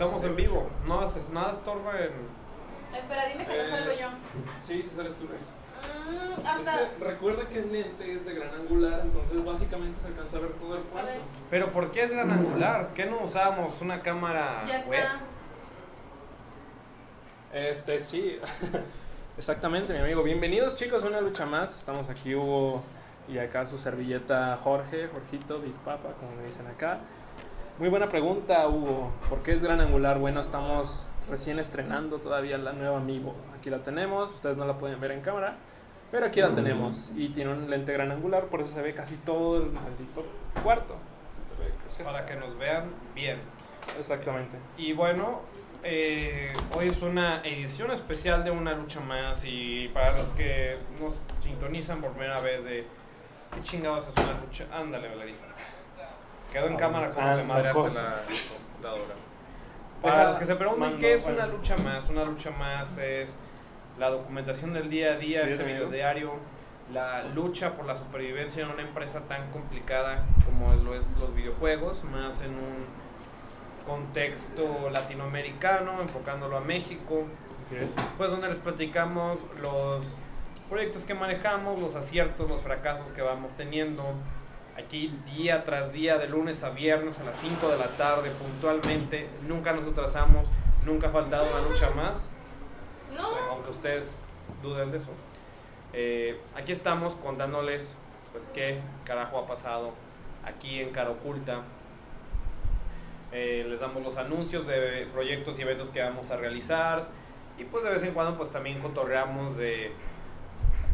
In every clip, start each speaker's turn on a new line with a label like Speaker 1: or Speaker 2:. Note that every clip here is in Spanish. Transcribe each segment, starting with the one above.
Speaker 1: Estamos en vivo. No haces nada estorba en.
Speaker 2: Espera, dime que no
Speaker 3: Eh,
Speaker 2: salgo yo.
Speaker 3: Sí, sí sales tú, Grace.
Speaker 2: Mm,
Speaker 3: Es
Speaker 2: hasta.
Speaker 3: que recuerda que el lente es de gran angular, entonces básicamente se alcanza a ver todo el cuarto.
Speaker 1: Pero ¿por qué es gran angular? ¿Qué no usábamos una cámara
Speaker 2: ya
Speaker 1: web?
Speaker 2: está.
Speaker 3: Este, sí. Exactamente, mi amigo. Bienvenidos, chicos, a una lucha más. Estamos aquí, Hugo, y acá su servilleta Jorge, Jorgito, Big Papa, como me dicen acá. Muy buena pregunta, Hugo. ¿Por qué es gran angular? Bueno, estamos recién estrenando todavía la nueva Amiibo. Aquí la tenemos, ustedes no la pueden ver en cámara, pero aquí la tenemos. Y tiene un lente gran angular, por eso se ve casi todo el maldito cuarto.
Speaker 1: Para que nos vean bien.
Speaker 3: Exactamente.
Speaker 1: Y bueno, eh, hoy es una edición especial de una lucha más. Y para los que nos sintonizan por primera vez de ¿qué chingados es una lucha? Ándale, Valerisa. Quedó en
Speaker 3: Ah,
Speaker 1: cámara como
Speaker 3: ah,
Speaker 1: de madre hasta la computadora. Para los que se preguntan qué es una lucha más, una lucha más es la documentación del día a día,
Speaker 3: Sí,
Speaker 1: este video diario, la lucha por la supervivencia en una empresa tan complicada como lo es los videojuegos, más en un contexto latinoamericano, enfocándolo a México,
Speaker 3: Así es.
Speaker 1: pues donde les platicamos los proyectos que manejamos, los aciertos, los fracasos que vamos teniendo. Aquí día tras día, de lunes a viernes a las 5 de la tarde, puntualmente. Nunca nos atrasamos, nunca ha faltado una lucha más,
Speaker 2: No.
Speaker 1: aunque ustedes duden de eso. Eh, aquí estamos contándoles, pues, qué carajo ha pasado aquí en Cara Oculta. Eh, les damos los anuncios de proyectos y eventos que vamos a realizar. Y pues de vez en cuando pues también cotorreamos de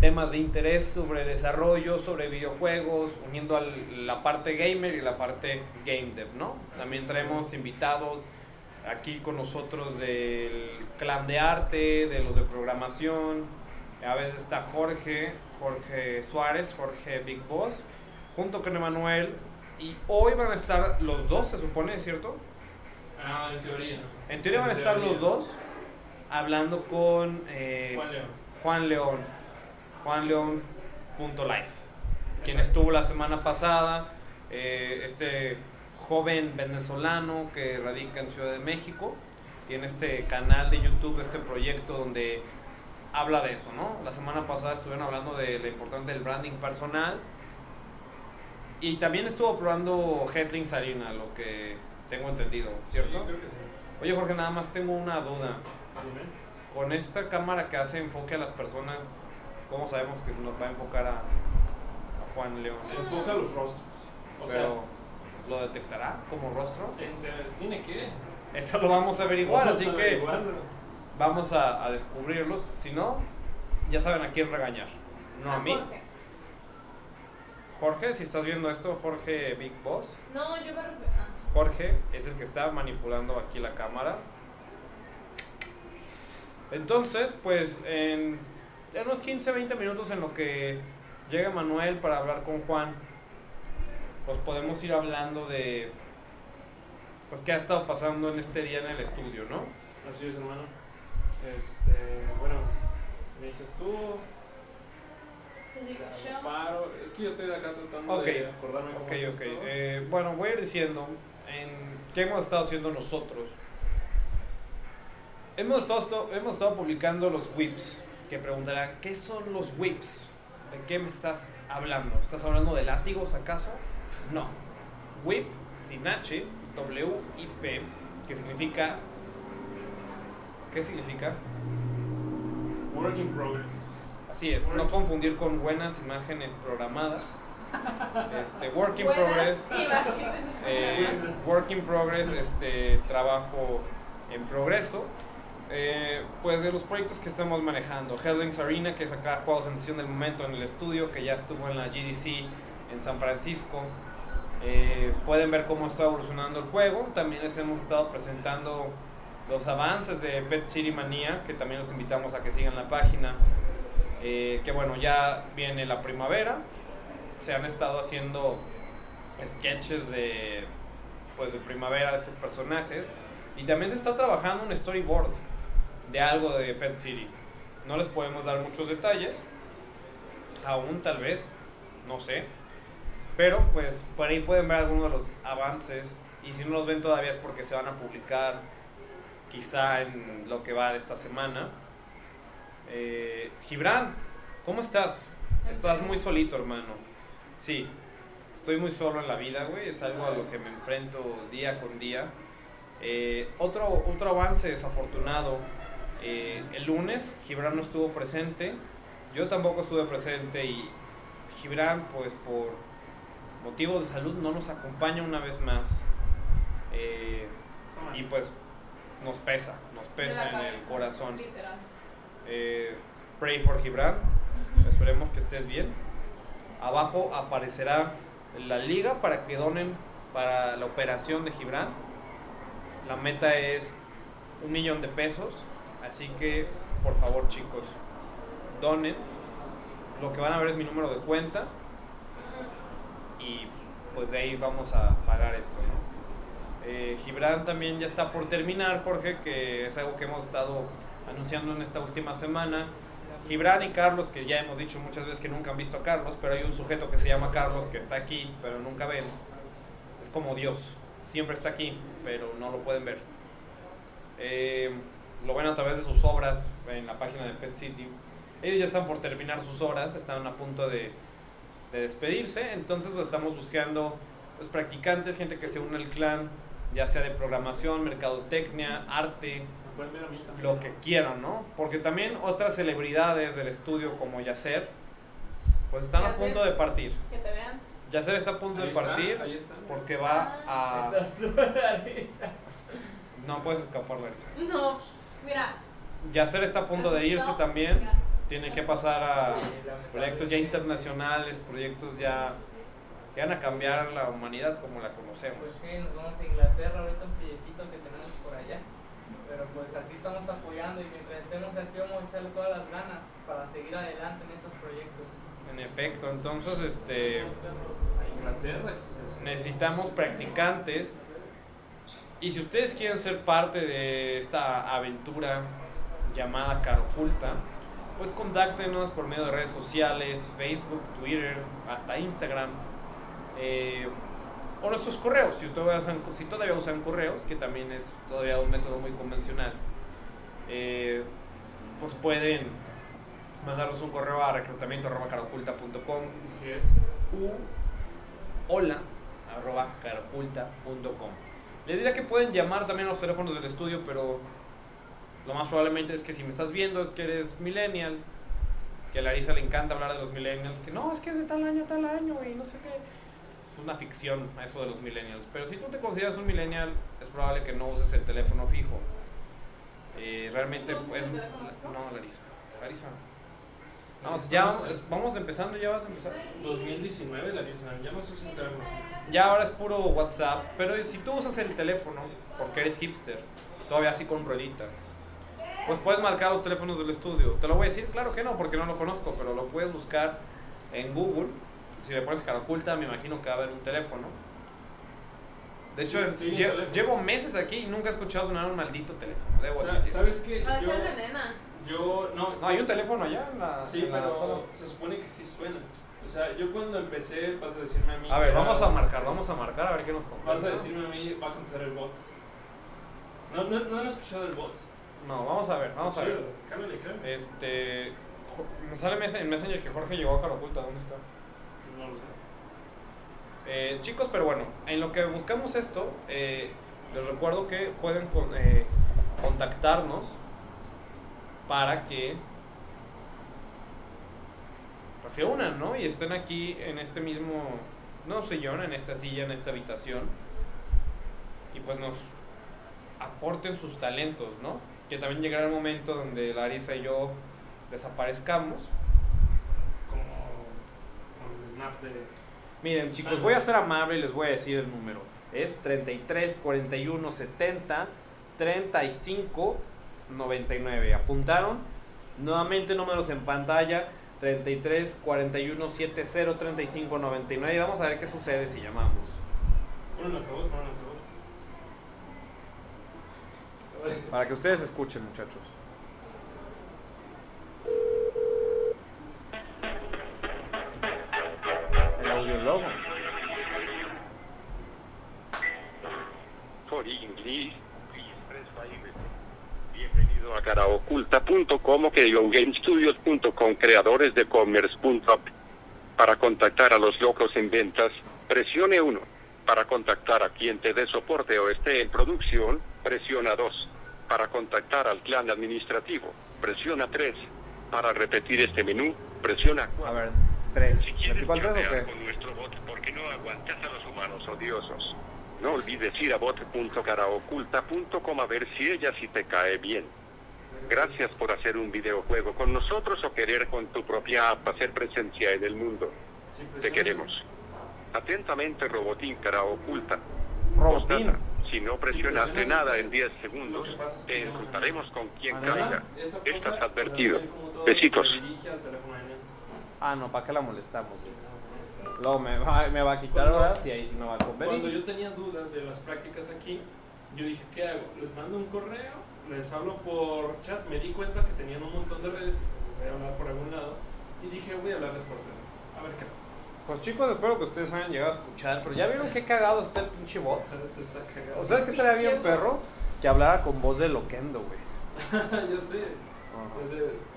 Speaker 1: temas de interés sobre desarrollo, sobre videojuegos, uniendo a la parte gamer y la parte game dev, ¿no? También traemos invitados aquí con nosotros del clan de arte, de los de programación. A veces está Jorge, Jorge Suárez, Jorge Big Boss, junto con Emanuel. Y hoy van a estar los dos, se supone, ¿cierto?
Speaker 3: Ah, en teoría.
Speaker 1: En teoría van a estar los dos hablando con eh,
Speaker 3: Juan León.
Speaker 1: Juan León, Juan León.life, quien estuvo la semana pasada, eh, este joven venezolano que radica en Ciudad de México, tiene este canal de YouTube, este proyecto donde habla de eso, ¿no? La semana pasada estuvieron hablando de la importancia del branding personal y también estuvo probando Headlings Arena, lo que tengo entendido, ¿cierto?
Speaker 3: Sí, creo que sí.
Speaker 1: Oye Jorge, nada más tengo una duda. Con esta cámara que hace enfoque a las personas, ¿cómo sabemos que nos va a enfocar a, a Juan León?
Speaker 3: Enfoca los rostros. O sea,
Speaker 1: Pero, ¿lo detectará como rostro?
Speaker 3: tiene que.
Speaker 1: Eso lo vamos a averiguar,
Speaker 3: Vamos
Speaker 1: así
Speaker 3: a
Speaker 1: que vamos a, a descubrirlos. Si no, ya saben a quién regañar. No a mí.
Speaker 2: Jorge.
Speaker 1: Jorge, si estás viendo esto, Jorge Big Boss.
Speaker 2: No, yo me refiero. ah.
Speaker 1: Jorge es el que está manipulando aquí la cámara. Entonces, pues en unos 15, 20 minutos en lo que llega Manuel para hablar con Juan, pues podemos ir hablando de pues qué ha estado pasando en este día en el estudio, ¿no?
Speaker 3: Así es, hermano. Este, bueno, me dices tú.
Speaker 2: Te
Speaker 3: paro. Es que yo estoy acá tratando
Speaker 1: Ok,
Speaker 3: de acordarme cómo
Speaker 1: Ok, ok.
Speaker 3: esto.
Speaker 1: Eh, bueno, voy a ir diciendo en qué hemos estado haciendo nosotros. Hemos estado, hemos estado publicando los whips, que preguntarán, ¿qué son los whips? ¿De qué me estás hablando? ¿Estás hablando de látigos acaso? No. Whip, sin H, W-I-P, que significa... ¿Qué significa?
Speaker 3: Work in progress.
Speaker 1: Así es, no confundir con buenas imágenes programadas. Este, work in
Speaker 2: Buenas
Speaker 1: progress. eh, work in progress, este trabajo en progreso. Eh, pues de los proyectos que estamos manejando, Hellings Arena, que es acá juego sensación del momento en el estudio, que ya estuvo en la GDC en San Francisco. Eh, pueden ver cómo está evolucionando el juego. También les hemos estado presentando los avances de Pet City Manía, que también los invitamos a que sigan la página. Eh, que bueno, ya viene la primavera. Se han estado haciendo sketches de pues de primavera de estos personajes y también se está trabajando un storyboard de algo de Pet City. No les podemos dar muchos detalles, aún tal vez, no sé, pero pues por ahí pueden ver algunos de los avances y si no los ven todavía es porque se van a publicar quizá en lo que va de esta semana. Eh, Gibran, ¿cómo estás? Estás muy solito, hermano. Sí, estoy muy solo en la vida, güey. Es algo a lo que me enfrento día con día. Eh, otro, otro avance desafortunado. Eh, el lunes Gibran no estuvo presente. Yo tampoco estuve presente y Gibran, pues por motivos de salud, no nos acompaña una vez más. Eh, y pues nos pesa, nos pesa en el corazón. Eh, pray for Gibran. Esperemos que estés bien. Abajo aparecerá la liga para que donen para la operación de Gibran. La meta es un millón de pesos. Así que, por favor, chicos, donen. Lo que van a ver es mi número de cuenta. Y pues de ahí vamos a pagar esto, ¿no? Eh, Gibran también ya está por terminar, Jorge, que es algo que hemos estado anunciando en esta última semana. Gibran y Carlos, que ya hemos dicho muchas veces que nunca han visto a Carlos, pero hay un sujeto que se llama Carlos que está aquí, pero nunca ven. Es como Dios, siempre está aquí, pero no lo pueden ver. Eh, lo ven a través de sus obras en la página de Pet City. Ellos ya están por terminar sus horas, están a punto de, de despedirse, entonces lo estamos buscando pues, practicantes, gente que se une al clan, ya sea de programación, mercadotecnia, arte, lo que quieran, ¿no? Porque también otras celebridades del estudio como Yacer, pues están a punto de partir.
Speaker 2: Que te vean.
Speaker 1: Yacer está a punto
Speaker 3: Ahí
Speaker 1: de
Speaker 3: está,
Speaker 1: partir
Speaker 3: ahí está.
Speaker 1: porque va a...
Speaker 4: Estás tú, Larisa.
Speaker 1: No puedes escapar, Larisa.
Speaker 2: No, mira.
Speaker 1: Yacer está a punto de irse
Speaker 2: No,
Speaker 1: también. Tiene que pasar a proyectos ya internacionales, proyectos ya que van a cambiar la humanidad como la conocemos.
Speaker 4: Pues sí, nos vamos a Inglaterra, ahorita un proyectito que tenemos por allá. Pero pues aquí estamos apoyando y mientras estemos aquí vamos a echarle todas las ganas para seguir adelante en esos proyectos.
Speaker 1: En efecto, entonces este necesitamos practicantes. Y si ustedes quieren ser parte de esta aventura llamada Caroculta, pues contáctenos por medio de redes sociales, Facebook, Twitter, hasta Instagram. eh, o nuestros correos, si todavía, usan, si todavía usan correos, que también es todavía un método muy convencional, eh, pues pueden mandarnos un correo a reclutamiento.caroculta.com
Speaker 3: Así es.
Speaker 1: u hola arroba caroculta.com. Les diría que pueden llamar también a los teléfonos del estudio, pero lo más probablemente es que si me estás viendo es que eres millennial, que a Larisa le encanta hablar de los millennials, que no, es que es de tal año a tal año y no sé qué. Es una ficción eso de los millennials. Pero si tú te consideras un millennial, es probable que no uses el teléfono fijo. Eh, realmente
Speaker 2: ¿No el teléfono?
Speaker 1: No, Larisa. Larisa. No,
Speaker 3: Estamos-
Speaker 1: ya vamos, vamos empezando, ya vas a empezar.
Speaker 3: 2019, Larisa. Ya no sé si teléfono.
Speaker 1: Ya ahora es puro WhatsApp, pero si tú usas el teléfono, porque eres hipster, todavía así con ruedita, pues puedes marcar los teléfonos del estudio. Te lo voy a decir, claro que no, porque no lo conozco, pero lo puedes buscar en Google. Si le pones cara oculta, me imagino que va a haber un teléfono. De hecho,
Speaker 3: Sí, sí, un
Speaker 1: lle-
Speaker 3: teléfono.
Speaker 1: llevo meses aquí y nunca he escuchado sonar un maldito teléfono. Debo
Speaker 3: Sa-
Speaker 1: admitir.
Speaker 3: ¿Sabes qué? Yo. Yo, no,
Speaker 1: No, hay un teléfono allá en la,
Speaker 3: Sí,
Speaker 1: en la sala.
Speaker 3: pero se supone que sí suena. O sea, yo cuando empecé, vas a decirme a mí.
Speaker 1: A ver, vamos a marcar, vamos a marcar a ver qué nos
Speaker 3: Vas
Speaker 1: contesta.
Speaker 3: a decirme a mí, va a contestar el bot. No, no, no han escuchado el bot.
Speaker 1: No, vamos a ver, vamos a ver.
Speaker 3: Cámbiale, cámbiale.
Speaker 1: Este. Me sale en Messenger que Jorge llegó a cara oculta. ¿Dónde está?
Speaker 3: No lo sé.
Speaker 1: Eh, chicos, pero bueno, en lo que buscamos esto, eh, les recuerdo que pueden con- eh, contactarnos para que pues, se unan, ¿no? Y estén aquí en este mismo, no sillón, en esta silla, en esta habitación. Y pues nos aporten sus talentos, ¿no? Que también llegará el momento donde Larisa y yo desaparezcamos.
Speaker 3: Como, como el snap de.
Speaker 1: Miren, chicos, voy a ser amable y les voy a decir el número. Es 33 41 70 35 99. ¿Apuntaron? Nuevamente números en pantalla. 33 41 70 35 99. Vamos a ver qué sucede si llamamos. Para que ustedes escuchen, muchachos. El audiólogo.
Speaker 5: For English, please caraoculta.com o GameStudios.com, creadores de commerce.app. Para contactar a los locos en ventas, presione 1. Para contactar a quien te dé soporte o esté en producción, presiona 2. Para contactar al clan administrativo, presiona 3. Para repetir este menú, presiona
Speaker 1: A
Speaker 5: 4.
Speaker 1: ver, tres.
Speaker 5: Si quieres
Speaker 1: ¿Repico el tres o qué?
Speaker 5: con nuestro bot porque no aguantas a los humanos odiosos. No olvides ir a bot.caraoculta.com a ver si ella sí te cae bien. Gracias por hacer un videojuego con nosotros o querer con tu propia app hacer presencia en el mundo.
Speaker 3: Sí,
Speaker 5: Te queremos. Atentamente, Robotín Cara Oculta.
Speaker 1: Robotín.
Speaker 5: Si no presionaste
Speaker 3: presionas-
Speaker 5: nada en 10
Speaker 3: Lo
Speaker 5: segundos,
Speaker 3: es que
Speaker 5: te insultaremos con quien caiga. Estás advertido. Besitos.
Speaker 1: Ah, no, ¿para qué la molestamos?
Speaker 3: Sí,
Speaker 1: güey? Luego me va, me va a quitar
Speaker 3: Cuando-
Speaker 1: horas y ahí sí no va a
Speaker 3: Cuando
Speaker 1: convenir.
Speaker 3: yo tenía dudas de las prácticas aquí, yo dije, ¿qué hago? ¿Les mando un correo? ¿Les hablo por chat? Me di cuenta que tenían un montón de redes, y voy a hablar por algún lado, y dije, voy a hablarles por teléfono, a ver qué pasa.
Speaker 1: Pues chicos, espero que ustedes hayan llegado a escuchar, pero ya vieron qué cagado está el pinche bot.
Speaker 3: Está cagado.
Speaker 1: O sea, que sería bien perro que hablara con voz de loquendo, güey.
Speaker 3: yo sé.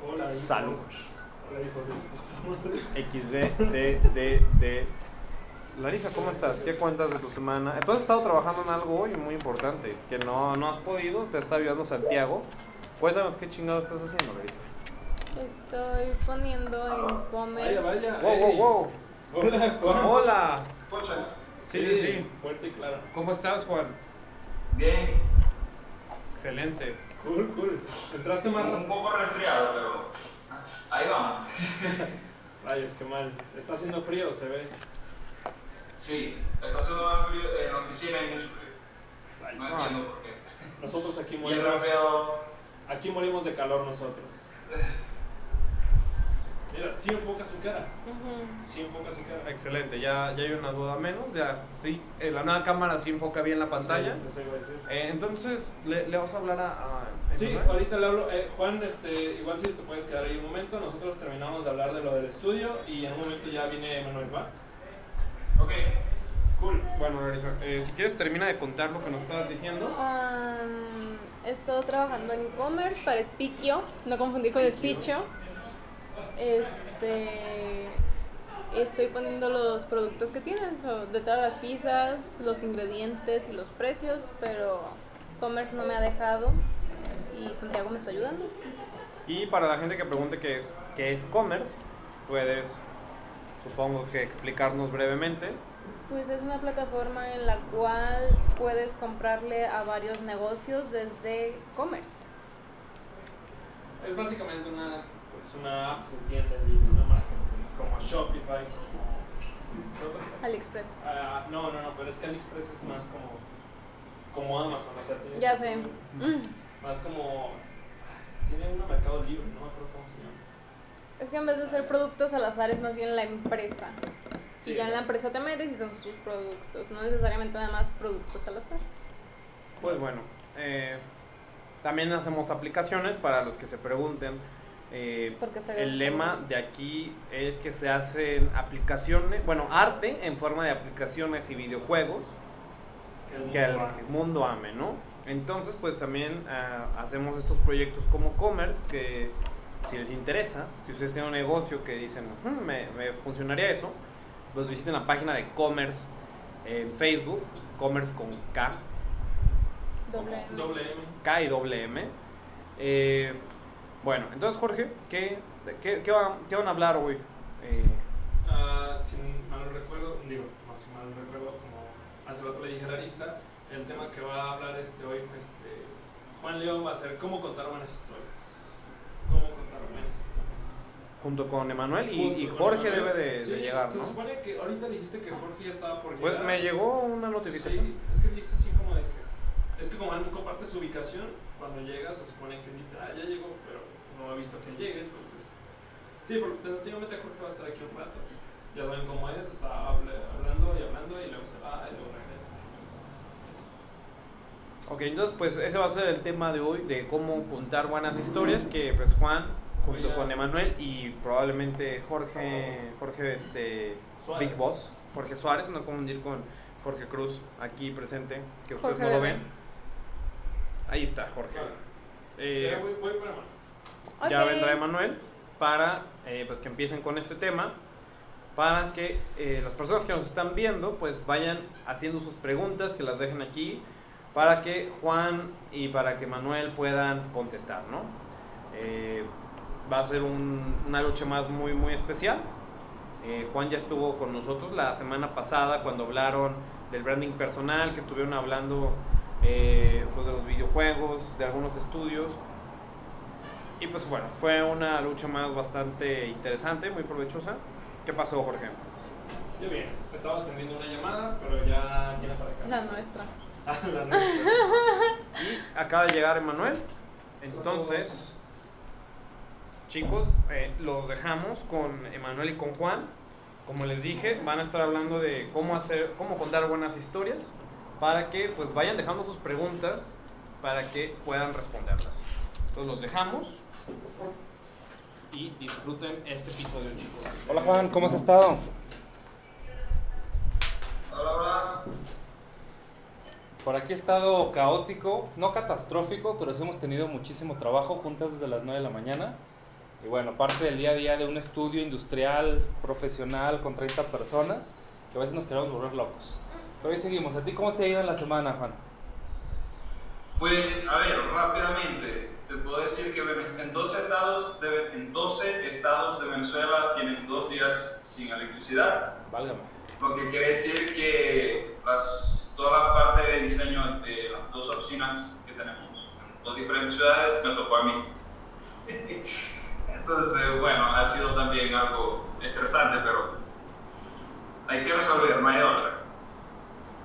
Speaker 3: Hola, hijos.
Speaker 1: Saludos.
Speaker 3: Hola, hijos de su puta madre.
Speaker 1: XD, D, D, D. Larisa, ¿cómo estás? ¿Qué cuentas de tu semana? Entonces has estado trabajando en algo hoy muy importante, que no, no has podido, te está ayudando Santiago. Cuéntanos qué chingado estás haciendo, Larisa.
Speaker 2: Estoy poniendo en
Speaker 3: vaya.
Speaker 1: Wow, wow, wow.
Speaker 3: Hola, Juan.
Speaker 1: Hola.
Speaker 3: Sí,
Speaker 1: Sí, sí, sí.
Speaker 3: Fuerte y claro.
Speaker 1: ¿Cómo estás, Juan?
Speaker 6: Bien,
Speaker 1: Excelente.
Speaker 3: Cool, cool. Entraste más
Speaker 6: un poco resfriado, pero ahí vamos.
Speaker 3: Rayos, qué mal. Está haciendo frío, se ve.
Speaker 6: Sí, está haciendo más frío, en la oficina hay mucho frío. No
Speaker 1: Ah.
Speaker 6: entiendo por qué.
Speaker 3: Nosotros aquí morimos. Aquí morimos de calor nosotros. Mira, sí enfoca su cara.
Speaker 2: Ujú.
Speaker 3: Sí enfoca su cara.
Speaker 1: Excelente, ya, ya hay una duda menos. Ya, sí, eh, la nueva cámara sí enfoca bien la pantalla.
Speaker 3: Sí, eso iba a decir.
Speaker 1: Eh, entonces, ¿le, le vas a hablar a, a
Speaker 3: Sí, ahorita le hablo. Eh, Juan, este, igual si te puedes quedar ahí un momento. Nosotros terminamos de hablar de lo del estudio y en un momento ya viene Manuel, ¿va?
Speaker 6: Ok.
Speaker 3: Cool.
Speaker 1: Bueno, Larisa, eh, si quieres termina de contar lo que nos estabas diciendo.
Speaker 2: Am, he estado trabajando en commerce para Spikio, no confundir con Spicho. Este, estoy poniendo los productos que tienen, so, de todas las pizzas, los ingredientes y los precios, pero commerce no me ha dejado y Santiago me está ayudando.
Speaker 1: Y para la gente que pregunte qué, qué es commerce, puedes, supongo que explicarnos brevemente.
Speaker 2: Pues es una plataforma en la cual puedes comprarle a varios negocios desde commerce.
Speaker 3: Es básicamente una, pues, una app de tienda en línea, una marketplace, como Shopify, como.
Speaker 2: AliExpress.
Speaker 3: Ah, no, no, no, pero es que AliExpress es más como. como Amazon, o sea, tiene.
Speaker 2: Ya sé.
Speaker 3: como-
Speaker 2: Mm.
Speaker 3: Más como. ay, Tiene un mercado libre, no me acuerdo cómo se llama.
Speaker 2: Es que en vez de ser productos al azar es más bien la empresa.
Speaker 3: Sí,
Speaker 2: y ya en la empresa te metes y son sus productos, no necesariamente nada más productos al azar.
Speaker 1: Pues bueno, eh, también hacemos aplicaciones para los que se pregunten. eh, el lema de aquí es que se hacen aplicaciones, bueno, arte en forma de aplicaciones y videojuegos que el
Speaker 3: mundo
Speaker 1: ame, ¿no? Entonces, pues también ah, hacemos estos proyectos como Commerce que si les interesa, si ustedes tienen un negocio que dicen, "Hmm, me, me funcionaría eso, pues visiten la página de Commerce en Facebook, Commerce con K,
Speaker 2: Doble M.
Speaker 3: Doble M.
Speaker 1: K y doble M. Eh, bueno, entonces Jorge, ¿qué, qué, qué van, qué van a hablar hoy? Eh,
Speaker 3: Ah, si mal no recuerdo, digo, no, si mal no recuerdo, como hace rato le dije a Larisa, el tema que va a hablar este hoy, este, Juan León va a ser cómo contar buenas historias. Cómo contar buenas historias.
Speaker 1: Junto con Emanuel y, Jorge
Speaker 3: Emanuel.
Speaker 1: debe de,
Speaker 3: Sí,
Speaker 1: de llegar,
Speaker 3: Se
Speaker 1: ¿no?
Speaker 3: supone que ahorita dijiste que Jorge ya estaba por
Speaker 1: Pues
Speaker 3: llegar.
Speaker 1: me llegó una notificación.
Speaker 3: Sí, es que dice así como de que. Es que como él comparte su ubicación, cuando llega se supone que dice, ah, ya llegó, pero no ha visto que llegue, entonces. Sí, porque tentativamente Jorge va a estar aquí un rato. Ya saben cómo es, está hablando y hablando y luego se va y luego regresa. se.
Speaker 1: Ok, entonces pues ese va a ser el tema de hoy, de cómo contar buenas historias, que pues Juan, junto con Emanuel y probablemente Jorge, Jorge este,
Speaker 3: Suárez.
Speaker 1: Big Boss, Jorge Suárez, no confundir con Jorge Cruz, aquí presente, que ustedes
Speaker 2: Jorge
Speaker 1: no lo ven. Ahí está Jorge. Eh,
Speaker 3: Ya voy, voy para Manuel.
Speaker 1: ya
Speaker 2: Ok.
Speaker 1: vendrá Emanuel para eh, pues que empiecen con este tema para que eh, las personas que nos están viendo pues vayan haciendo sus preguntas que las dejen aquí para que Juan y para que Manuel puedan contestar no Eh, va a ser un- una lucha más muy muy especial Eh, Juan ya estuvo con nosotros la semana pasada cuando hablaron del branding personal que estuvieron hablando eh, pues de los videojuegos de algunos estudios y pues bueno, fue una lucha más bastante interesante, muy provechosa. ¿Qué pasó, Jorge?
Speaker 3: Yo bien, estaba atendiendo una llamada, pero ya viene para acá.
Speaker 2: La nuestra.
Speaker 3: Ah, la nuestra.
Speaker 1: Y acaba de llegar Emanuel. Entonces, chicos, eh, los dejamos con Emanuel y con Juan. Como les dije, van a estar hablando de cómo hacer, cómo contar buenas historias para que pues vayan dejando sus preguntas para que puedan responderlas. Entonces los dejamos y disfruten este episodio, chicos.
Speaker 3: Hola Juan, ¿cómo has estado?
Speaker 6: Hola, hola.
Speaker 7: Por aquí ha estado caótico, no catastrófico, pero sí hemos tenido muchísimo trabajo juntas desde las 9 de la mañana. Y bueno, parte del día a día de un estudio industrial, profesional, con 30 personas, que a veces nos queremos volver locos. Pero ahí seguimos. ¿A ti cómo te ha ido en la semana, Juan?
Speaker 6: Pues, a ver, rápidamente, te puedo decir que en 12 estados de, en 12 estados de Venezuela tienen dos días sin electricidad,
Speaker 7: Válgame.
Speaker 6: lo que quiere decir que las, toda la parte de diseño de las dos oficinas que tenemos en dos diferentes ciudades me tocó a mí. Entonces, bueno, ha sido también algo estresante, pero hay que resolver, no hay otra.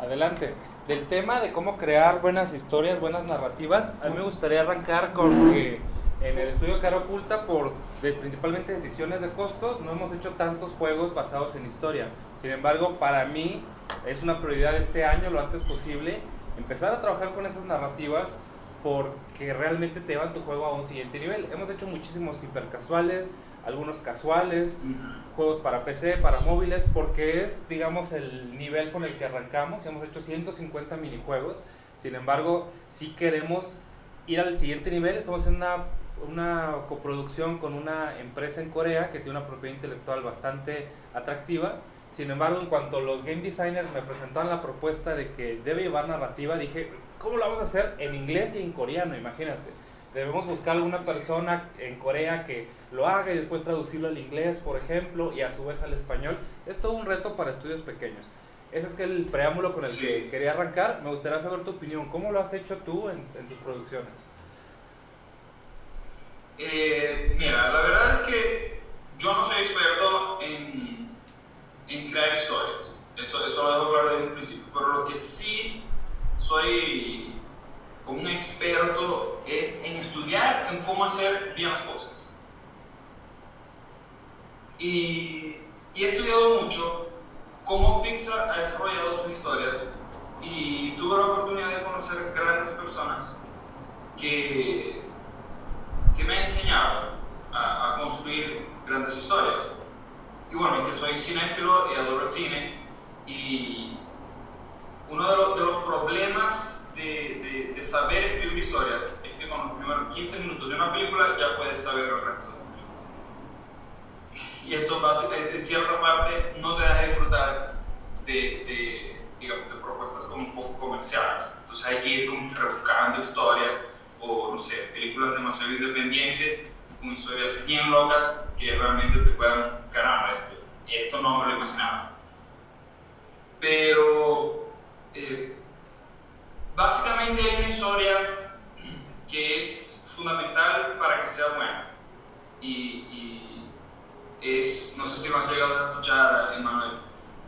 Speaker 7: Adelante. Del tema de cómo crear buenas historias, buenas narrativas, a mí me gustaría arrancar con que en el estudio Cara Oculta, por de- principalmente decisiones de costos, no hemos hecho tantos juegos basados en historia. Sin embargo, para mí es una prioridad este año, lo antes posible, empezar a trabajar con esas narrativas porque realmente te llevan tu juego a un siguiente nivel. Hemos hecho muchísimos hipercasuales, algunos casuales, juegos para PC, para móviles, porque es, digamos, el nivel con el que arrancamos. Hemos hecho 150 minijuegos. Sin embargo, si queremos ir al siguiente nivel, estamos haciendo una, una coproducción con una empresa en Corea que tiene una propiedad intelectual bastante atractiva. Sin embargo, en cuanto los game designers me presentaron la propuesta de que debe llevar narrativa, dije, ¿cómo lo vamos a hacer en inglés y en coreano? Imagínate. Debemos buscar alguna persona en Corea que lo haga y después traducirlo al inglés, por ejemplo, y a su vez al español. Es todo un reto para estudios pequeños. Ese es el preámbulo con el
Speaker 6: Sí.
Speaker 7: que quería arrancar. Me gustaría saber tu opinión. ¿Cómo lo has hecho tú en, en tus producciones?
Speaker 6: Eh, mira, la verdad es que yo no soy experto en, en crear historias. Eso, eso lo dejo claro desde el principio. Pero lo que sí soy como un experto es en estudiar en cómo hacer bien las cosas. Y, he estudiado mucho cómo Pixar ha desarrollado sus historias y tuve la oportunidad de conocer grandes personas que que me ha enseñado a, a construir grandes historias. Que soy cinéfilo y adoro el cine. Y uno de los, de los problemas de, de- de saber escribir historias es que con los primeros 15 minutos de una película ya puedes saber el resto de la película. Y eso básicamente, en cierta parte no te deja disfrutar de, digamos, de propuestas como un poco comerciales. Entonces hay que ir como rebuscando historias o no sé, películas demasiado independientes con historias bien locas que realmente te puedan, caramba, esto, esto no me lo imaginaba. Pero eh, básicamente hay una historia que es fundamental para que sea buena. Y, y es, no sé si lo has llegado a escuchar, Emanuel,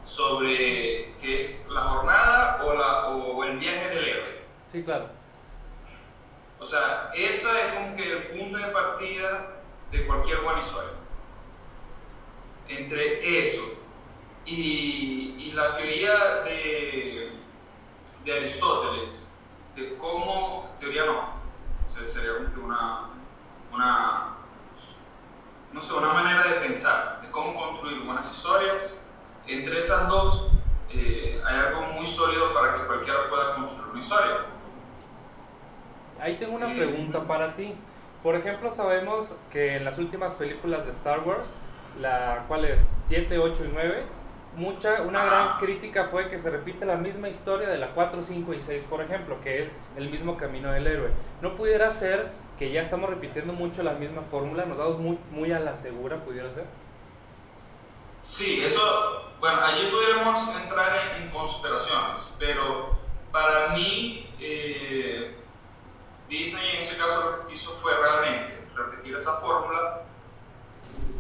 Speaker 6: sobre qué es la jornada o, la, o el viaje del héroe.
Speaker 7: Sí, claro.
Speaker 6: O sea, esa es como que el punto de partida de cualquier buena historia. Entre eso y, y la teoría de, de Aristóteles, de cómo, teoría no, o sea, sería una, una, no sé, una manera de pensar, de cómo construir buenas historias. Entre esas dos eh, hay algo muy sólido para que cualquiera pueda construir una historia.
Speaker 7: Ahí tengo una pregunta para ti. Por ejemplo, sabemos que en las últimas películas de Star Wars, la cual es 7, 8 y 9, mucha, una gran crítica fue que se repite la misma historia de la 4, 5 y 6, por ejemplo, que es el mismo camino del héroe. ¿No pudiera ser que ya estamos repitiendo mucho la misma fórmula? ¿Nos damos muy, muy a la segura, pudiera ser?
Speaker 6: Sí, eso, bueno, allí pudiéramos entrar en, en conspiraciones, pero para mí, eh, Disney en ese caso lo que hizo fue realmente repetir esa fórmula,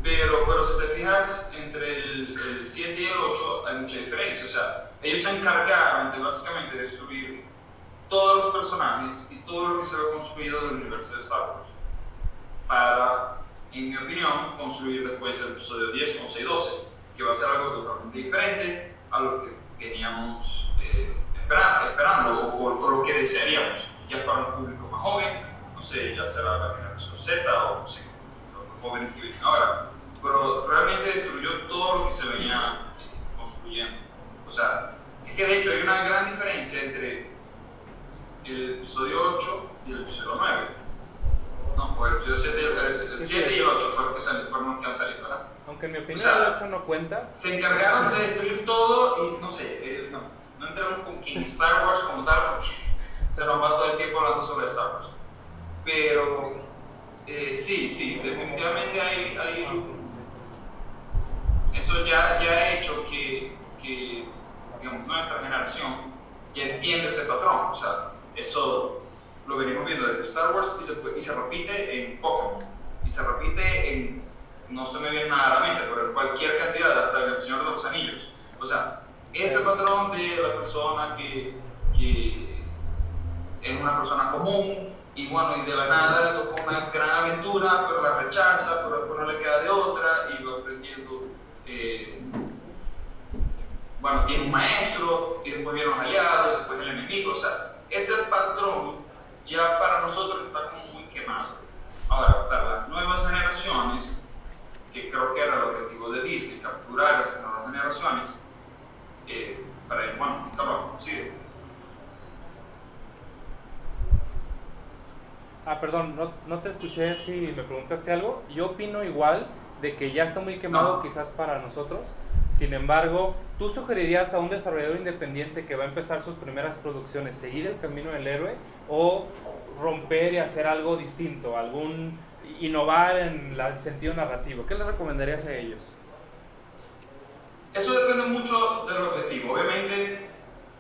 Speaker 6: pero, pero si te fijas, entre el, el 7 y el 8 hay mucha diferencia, o sea, ellos se encargaron de básicamente destruir todos los personajes y todo lo que se había construido del universo de Star Wars para, en mi opinión, construir después el episodio 10, 11 y 12, que va a ser algo totalmente diferente a lo que veníamos eh, esperando, esperando o, o, lo que desearíamos, ya para un público más joven, no sé, ya será la generación Z o no sé, los jóvenes que vienen ahora, pero realmente destruyó todo lo que se venía eh, construyendo. O sea, es que de hecho hay una gran diferencia entre el episodio 8 y el episodio 9. No, pues el episodio 7, el, el 7 y el 8 fueron, que salen, fueron los que han salido, ¿verdad?
Speaker 7: Aunque en mi opinión
Speaker 6: O sea,
Speaker 7: el 8 no cuenta.
Speaker 6: Se encargaron de destruir todo y no sé, eh, no, no entramos con que Star Wars como tal porque se nos va todo el tiempo hablando sobre Star Wars. Pero eh, sí, sí, definitivamente hay, hay eso ya, ya ha hecho que, que digamos, nuestra generación ya entiende ese patrón. O sea, eso lo venimos viendo desde Star Wars y se, y se repite en Pokémon. Y se repite en, no se me viene nada a la mente, pero en cualquier cantidad, hasta en El Señor de los Anillos. O sea, ese patrón de la persona que, que es una persona común y bueno, y de la nada le tocó una gran aventura, pero la rechaza, pero después no le queda de otra y va aprendiendo. eh, bueno, tiene un maestro y después vienen los aliados, después el enemigo. O sea, ese patrón ya para nosotros está como muy quemado. Ahora, para las nuevas generaciones, que creo que era el objetivo de Disney, capturar esas nuevas generaciones, eh, para ellos, bueno, cabrón, sigue.
Speaker 7: Ah, perdón, no, no te escuché si me preguntaste algo. Yo opino igual de que ya está muy quemado
Speaker 6: No.
Speaker 7: quizás para nosotros. Sin embargo, ¿tú sugerirías a un desarrollador independiente que va a empezar sus primeras producciones seguir el camino del héroe o romper y hacer algo distinto, algún innovar en la- el sentido narrativo? ¿Qué le recomendarías a ellos?
Speaker 6: Eso depende mucho del objetivo. Obviamente,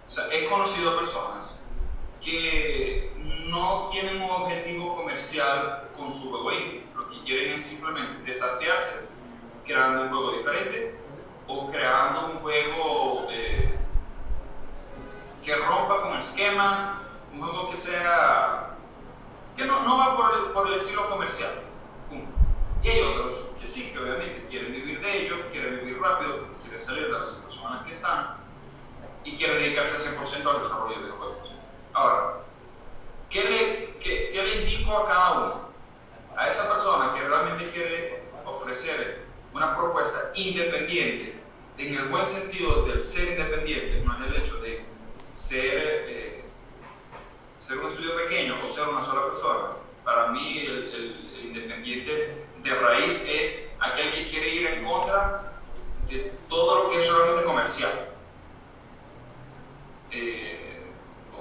Speaker 6: o sea, he conocido personas que no tienen un objetivo comercial con su juego indie. Lo que quieren es simplemente desafiarse creando un juego diferente o creando un juego eh, que rompa con esquemas, un juego que sea que no, no va por el, por el estilo comercial. Y hay otros que sí, que obviamente quieren vivir de ello, quieren vivir rápido, quieren salir de la situación en la que están y quieren dedicarse 100% al desarrollo de videojuegos. Ahora, ¿qué le, qué, le indico a cada uno? A esa persona que realmente quiere ofrecer una propuesta independiente, en el buen sentido del ser independiente, no es el hecho de ser, eh, ser un estudio pequeño o ser una sola persona. Para mí el independiente de raíz es aquel que quiere ir en contra de todo lo que es realmente comercial. Eh,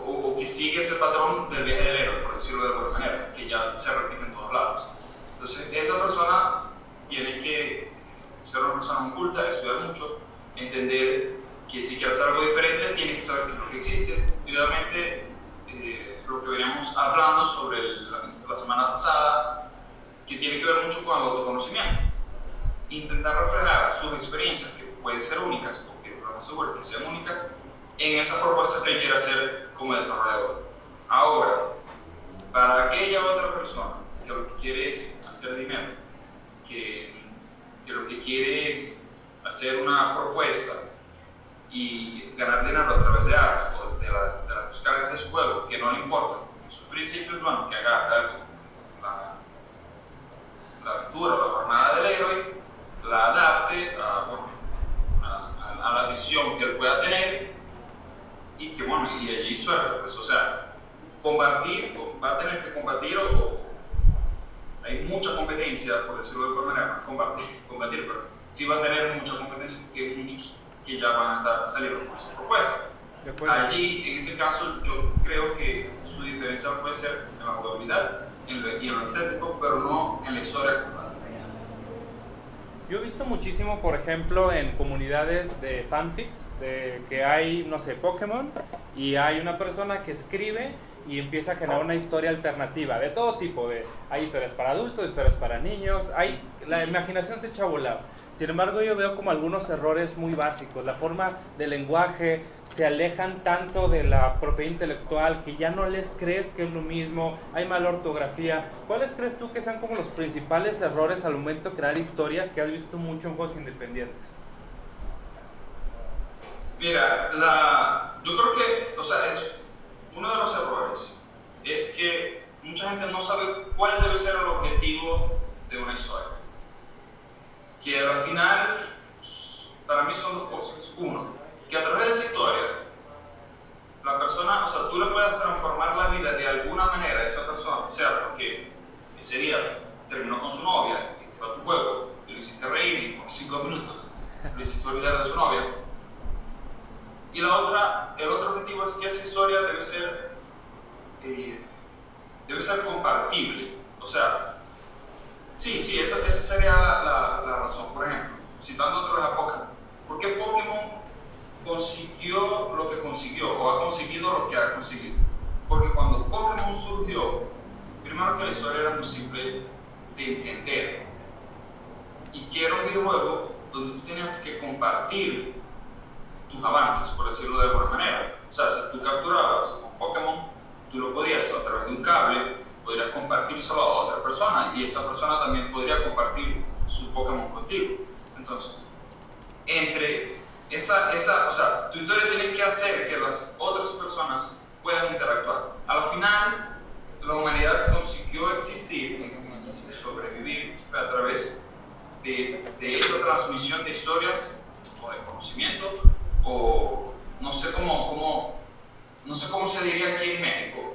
Speaker 6: o, o que sigue ese patrón del viaje del héroe, por decirlo de alguna manera, que ya se repite en todos lados. Entonces, esa persona tiene que ser una persona muy culta, estudiar mucho, entender que si quiere hacer algo diferente, tiene que saber qué es lo que existe. Y obviamente, eh, lo que veníamos hablando sobre la, la semana pasada, que tiene que ver mucho con el autoconocimiento. Intentar reflejar sus experiencias, que pueden ser únicas, o que lo más seguro es que sean únicas, en esa propuesta que él quiere hacer como desarrollador. Ahora, para aquella otra persona que lo que quiere es hacer dinero, que, que lo que quiere es hacer una propuesta y ganar dinero a través de ads o de, la- de las descargas de su juego, que no le importa, sus principios, bueno, que haga algo, la, la aventura, la jornada del héroe, la adapte a- a- a la visión que él pueda tener y que bueno, y allí suelta, pues, o sea, combatir, o va a tener que combatir, o, hay mucha competencia, por decirlo de alguna manera, combatir, combatir, pero sí va a tener mucha competencia porque hay muchos que ya van a estar saliendo con esa propuesta.
Speaker 3: De acuerdo.
Speaker 6: Allí, en ese caso, yo creo que su diferencia puede ser en la jugabilidad en lo- y en lo estético, pero no en la historia.
Speaker 7: Yo he visto muchísimo, por ejemplo, en comunidades de fanfics, de que hay, no sé, Pokémon, y hay una persona que escribe y empieza a generar una historia alternativa, de todo tipo, de, hay historias para adultos, historias para niños, hay, la imaginación se echa a volar. Sin embargo, yo veo como algunos errores muy básicos, la forma del lenguaje, se alejan tanto de la propiedad intelectual que ya no les crees que es lo mismo, hay mala ortografía. ¿Cuáles crees tú que sean como los principales errores al momento de crear historias que has visto mucho en juegos independientes?
Speaker 6: Mira, la, yo creo que, o sea, es uno de los errores es que mucha gente no sabe cuál debe ser el objetivo de una historia. Que al final, para mí son dos cosas. Uno, que a través de esa historia, la persona, o sea, tú le puedes transformar la vida de alguna manera a esa persona, sea porque ese día terminó con su novia y fue a tu juego y lo hiciste reír y por cinco minutos lo hiciste olvidar de su novia. Y la otra, el otro objetivo es que esa historia debe ser, eh, debe ser compartible. O sea, sí, sí, esa, esa sería la, la- razón. Por ejemplo, citando otra vez a Pokémon. ¿Por qué Pokémon consiguió lo que consiguió o ha conseguido lo que ha conseguido? Porque cuando Pokémon surgió, primero que la historia era muy simple de entender y que era un videojuego donde tú tenías que compartir tus avances, por decirlo de alguna manera. O sea, si tú capturabas un Pokémon, tú lo podías a través de un cable, podrías compartírselo a otra persona y esa persona también podría compartir su Pokémon contigo. Entonces, entre esa, esa, o sea, tu historia tiene que hacer que las otras personas puedan interactuar. Al final, la humanidad consiguió existir sobrevivir a través de, de esa transmisión de historias o de conocimiento o no sé cómo, cómo, no sé cómo se diría aquí en México,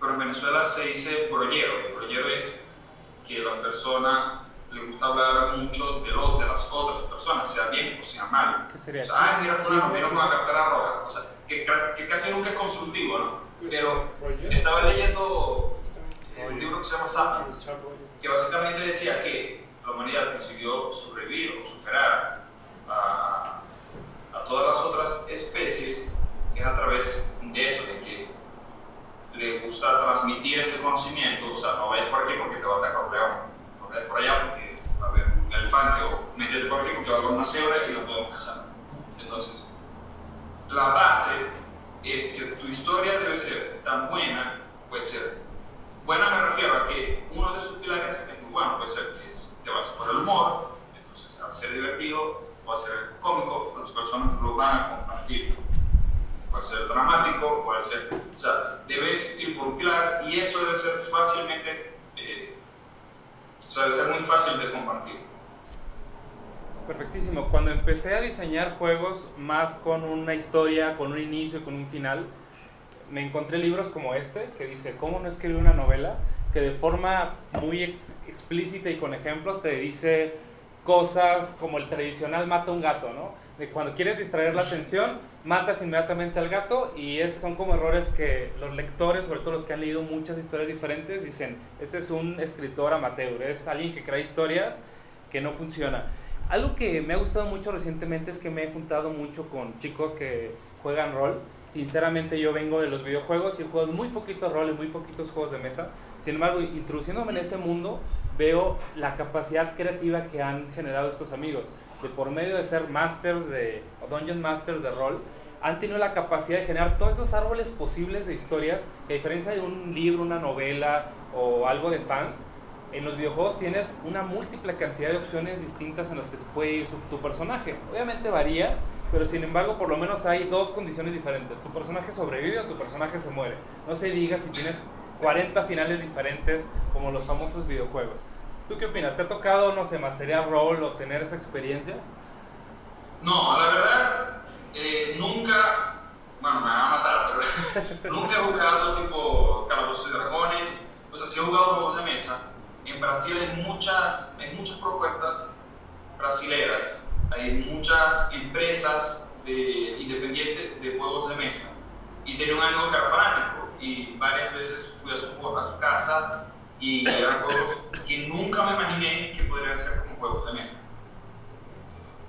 Speaker 6: pero en Venezuela se dice brollero. Brollero es que la persona le gusta hablar mucho de, lo, de las otras personas, sea bien o sea mal.
Speaker 7: ¿Qué sería?
Speaker 6: O sea, ay, mira, fulano, mira una cartera roja. O sea, que, que casi nunca es constructivo, ¿no? Pero estaba leyendo un libro que se llama Sapiens, que básicamente decía que la humanidad consiguió sobrevivir o superar a, a todas las otras especies es a través de eso, de que le gusta transmitir ese conocimiento, o sea, no vayas por aquí porque te va a atacar un león, no vayas por allá porque va a haber un elefante, o métete por aquí porque va a haber una cebra y lo podemos cazar. Entonces, la base es que tu historia debe ser tan buena, puede ser buena me refiero a que uno de sus pilares es muy bueno, puede ser que es- te vas por el humor, entonces al ser divertido o a ser cómico, las personas lo van a compartir. Puede ser dramático, puede ser, o sea, debes pilar y eso debe ser fácilmente, eh, o sea, debe ser muy fácil de compartir.
Speaker 7: Perfectísimo. Cuando empecé a diseñar juegos más con una historia, con un inicio, con un final, me encontré libros como este que dice cómo no escribir una novela, que de forma muy ex- explícita y con ejemplos te dice cosas como el tradicional mata un gato, ¿no? De cuando quieres distraer la atención, matas inmediatamente al gato y esos son como errores que los lectores, sobre todo los que han leído muchas historias diferentes, dicen, este es un escritor amateur, es alguien que crea historias que no funciona. Algo que me ha gustado mucho recientemente es que me he juntado mucho con chicos que juegan rol. Sinceramente yo vengo de los videojuegos y he jugado muy poquito rol y muy poquitos juegos de mesa. Sin embargo, introduciéndome en ese mundo, veo la capacidad creativa que han generado estos amigos. De por medio de ser masters de, o dungeon masters de rol, han tenido la capacidad de generar todos esos árboles posibles de historias que a diferencia de un libro, una novela o algo de fans, en los videojuegos tienes una múltiple cantidad de opciones distintas en las que se puede ir su- tu personaje. Obviamente varía, pero sin embargo por lo menos hay dos condiciones diferentes. Tu personaje sobrevive o tu personaje se muere. No se diga si tienes 40 finales diferentes como los famosos videojuegos. ¿Tú qué opinas? ¿Te ha tocado, no sé, masterear rol o tener esa experiencia?
Speaker 6: No, la verdad, eh, nunca, bueno, me van a matar, pero nunca he jugado tipo Calabozos y Dragones, o sea, sí he jugado juegos de mesa. En Brasil hay muchas, hay muchas propuestas brasileras, hay muchas empresas de, independientes de juegos de mesa y tienen algo que era fanático y varias veces fui a su, a su casa y eran juegos que nunca me imaginé que podrían ser como juegos de mesa.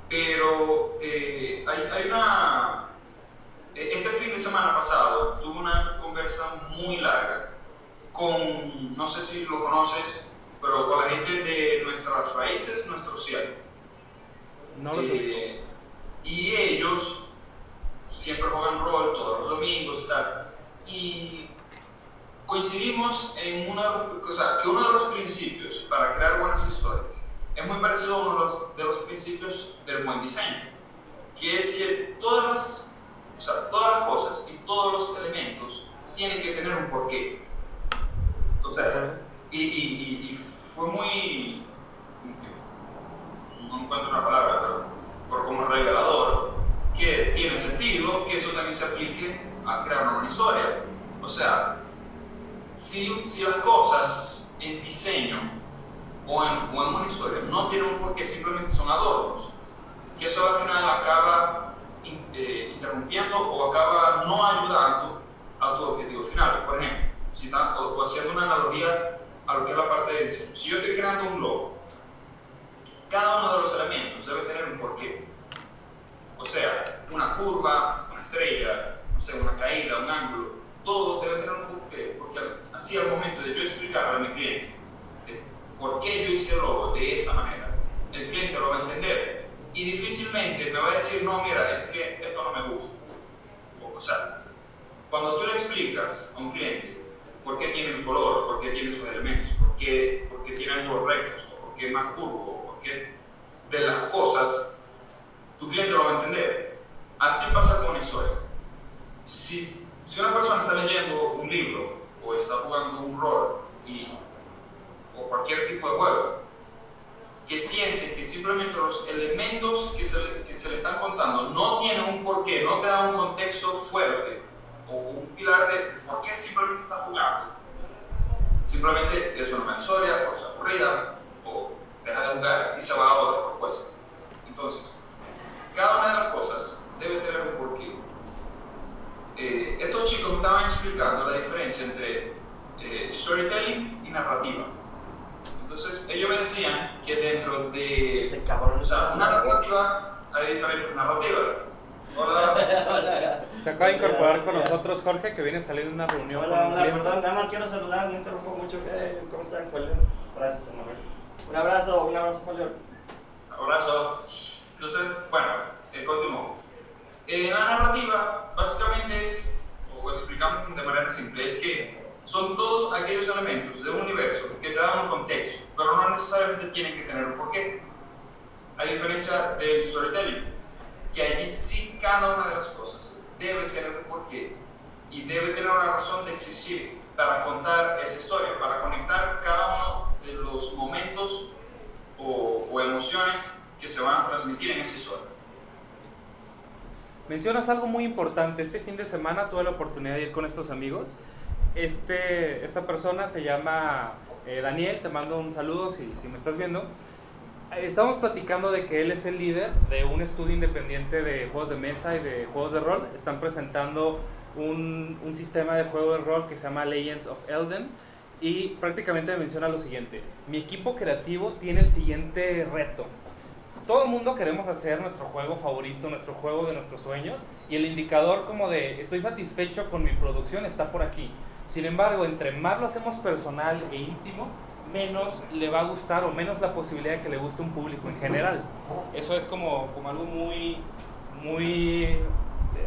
Speaker 6: Pero eh, hay, hay una... Este fin de semana pasado tuve una conversa muy larga con, no sé si lo conoces, pero con la gente de nuestras raíces, nuestro cielo.
Speaker 3: No lo sé.
Speaker 6: Eh, y ellos siempre juegan rol todos los domingos y tal. Y coincidimos en una, o sea, que uno de los principios para crear buenas historias es muy parecido a uno de los, de los principios del buen diseño, que es que todas las, o sea, todas las cosas y todos los elementos tienen que tener un porqué. O sea, y, y, y, y fue muy, no encuentro una palabra, pero por como revelador, que tiene sentido que eso también se aplique a crear una historia. O sea, si, si las cosas en diseño o en, o en una historia no tienen un porqué, simplemente son adornos, que eso al final acaba in- eh, interrumpiendo o acaba no ayudando a tu objetivo final. Por ejemplo, si ta- o, o haciendo una analogía a lo que es la parte de diseño. Si yo estoy creando un logo, cada uno de los elementos debe tener un porqué. O sea, una curva, una estrella, no una caída, un ángulo, todo debe tener un porqué, porque así al momento de yo explicarle a mi cliente por qué yo hice el logo de esa manera, el cliente lo va a entender y difícilmente me va a decir, no, mira, es que esto no me gusta. O, sea, cuando tú le explicas a un cliente por qué tiene el color, por qué tiene sus elementos, por qué, por qué tiene ángulos rectos, por qué más curvo, por qué de las cosas, tu cliente lo va a entender. Así pasa con historia. Si, si una persona está leyendo un libro o está jugando un rol y, o cualquier tipo de juego, que siente que simplemente los elementos que se, le- que están contando no tienen un porqué, no te dan un contexto fuerte o un pilar de por qué simplemente está jugando. Simplemente es una buena historia, o es aburrida, o deja de jugar y se va a otra propuesta. Entonces, cada una de las cosas debe tener un porqué. Eh, estos chicos me estaban explicando la diferencia entre eh, storytelling y narrativa. Entonces, ellos me decían que dentro de
Speaker 8: Ese cabrón
Speaker 6: o sea, una narrativa hay diferentes narrativas. Hola.
Speaker 7: Se acaba de incorporar con nosotros Jorge, que viene saliendo de una reunión
Speaker 8: hola,
Speaker 7: con un
Speaker 8: hola,
Speaker 7: cliente.
Speaker 8: perdón, nada más quiero saludar, no interrumpo mucho. Eh, ¿Cómo están, Julio? Gracias, Emanuel. Un abrazo, un abrazo, Julio.
Speaker 6: Abrazo. Entonces, bueno, eh, continúo. Eh, la narrativa básicamente es, o explicamos de manera simple, es que son todos aquellos elementos de un universo que te dan un contexto, pero no necesariamente tienen que tener un porqué. A diferencia del storytelling, que allí sí cada una de las cosas debe tener un porqué y debe tener una razón de existir para contar esa historia, para conectar cada uno de los momentos o, o emociones que se van a transmitir en esa historia.
Speaker 7: Mencionas algo muy importante. Este fin de semana tuve la oportunidad de ir con estos amigos. Este, esta persona se llama eh, Daniel, te mando un saludo si, si me estás viendo. Estamos platicando de que él es el líder de un estudio independiente de juegos de mesa y de juegos de rol. Están presentando un, un sistema de juego de rol que se llama Legends of Elden. Y prácticamente me menciona lo siguiente. Mi equipo creativo tiene el siguiente reto todo el mundo queremos hacer nuestro juego favorito, nuestro juego de nuestros sueños, y el indicador como de estoy satisfecho con mi producción está por aquí. Sin embargo, entre más lo hacemos personal e íntimo, menos le va a gustar o menos la posibilidad de que le guste un público en general. Eso es como, como algo muy, muy...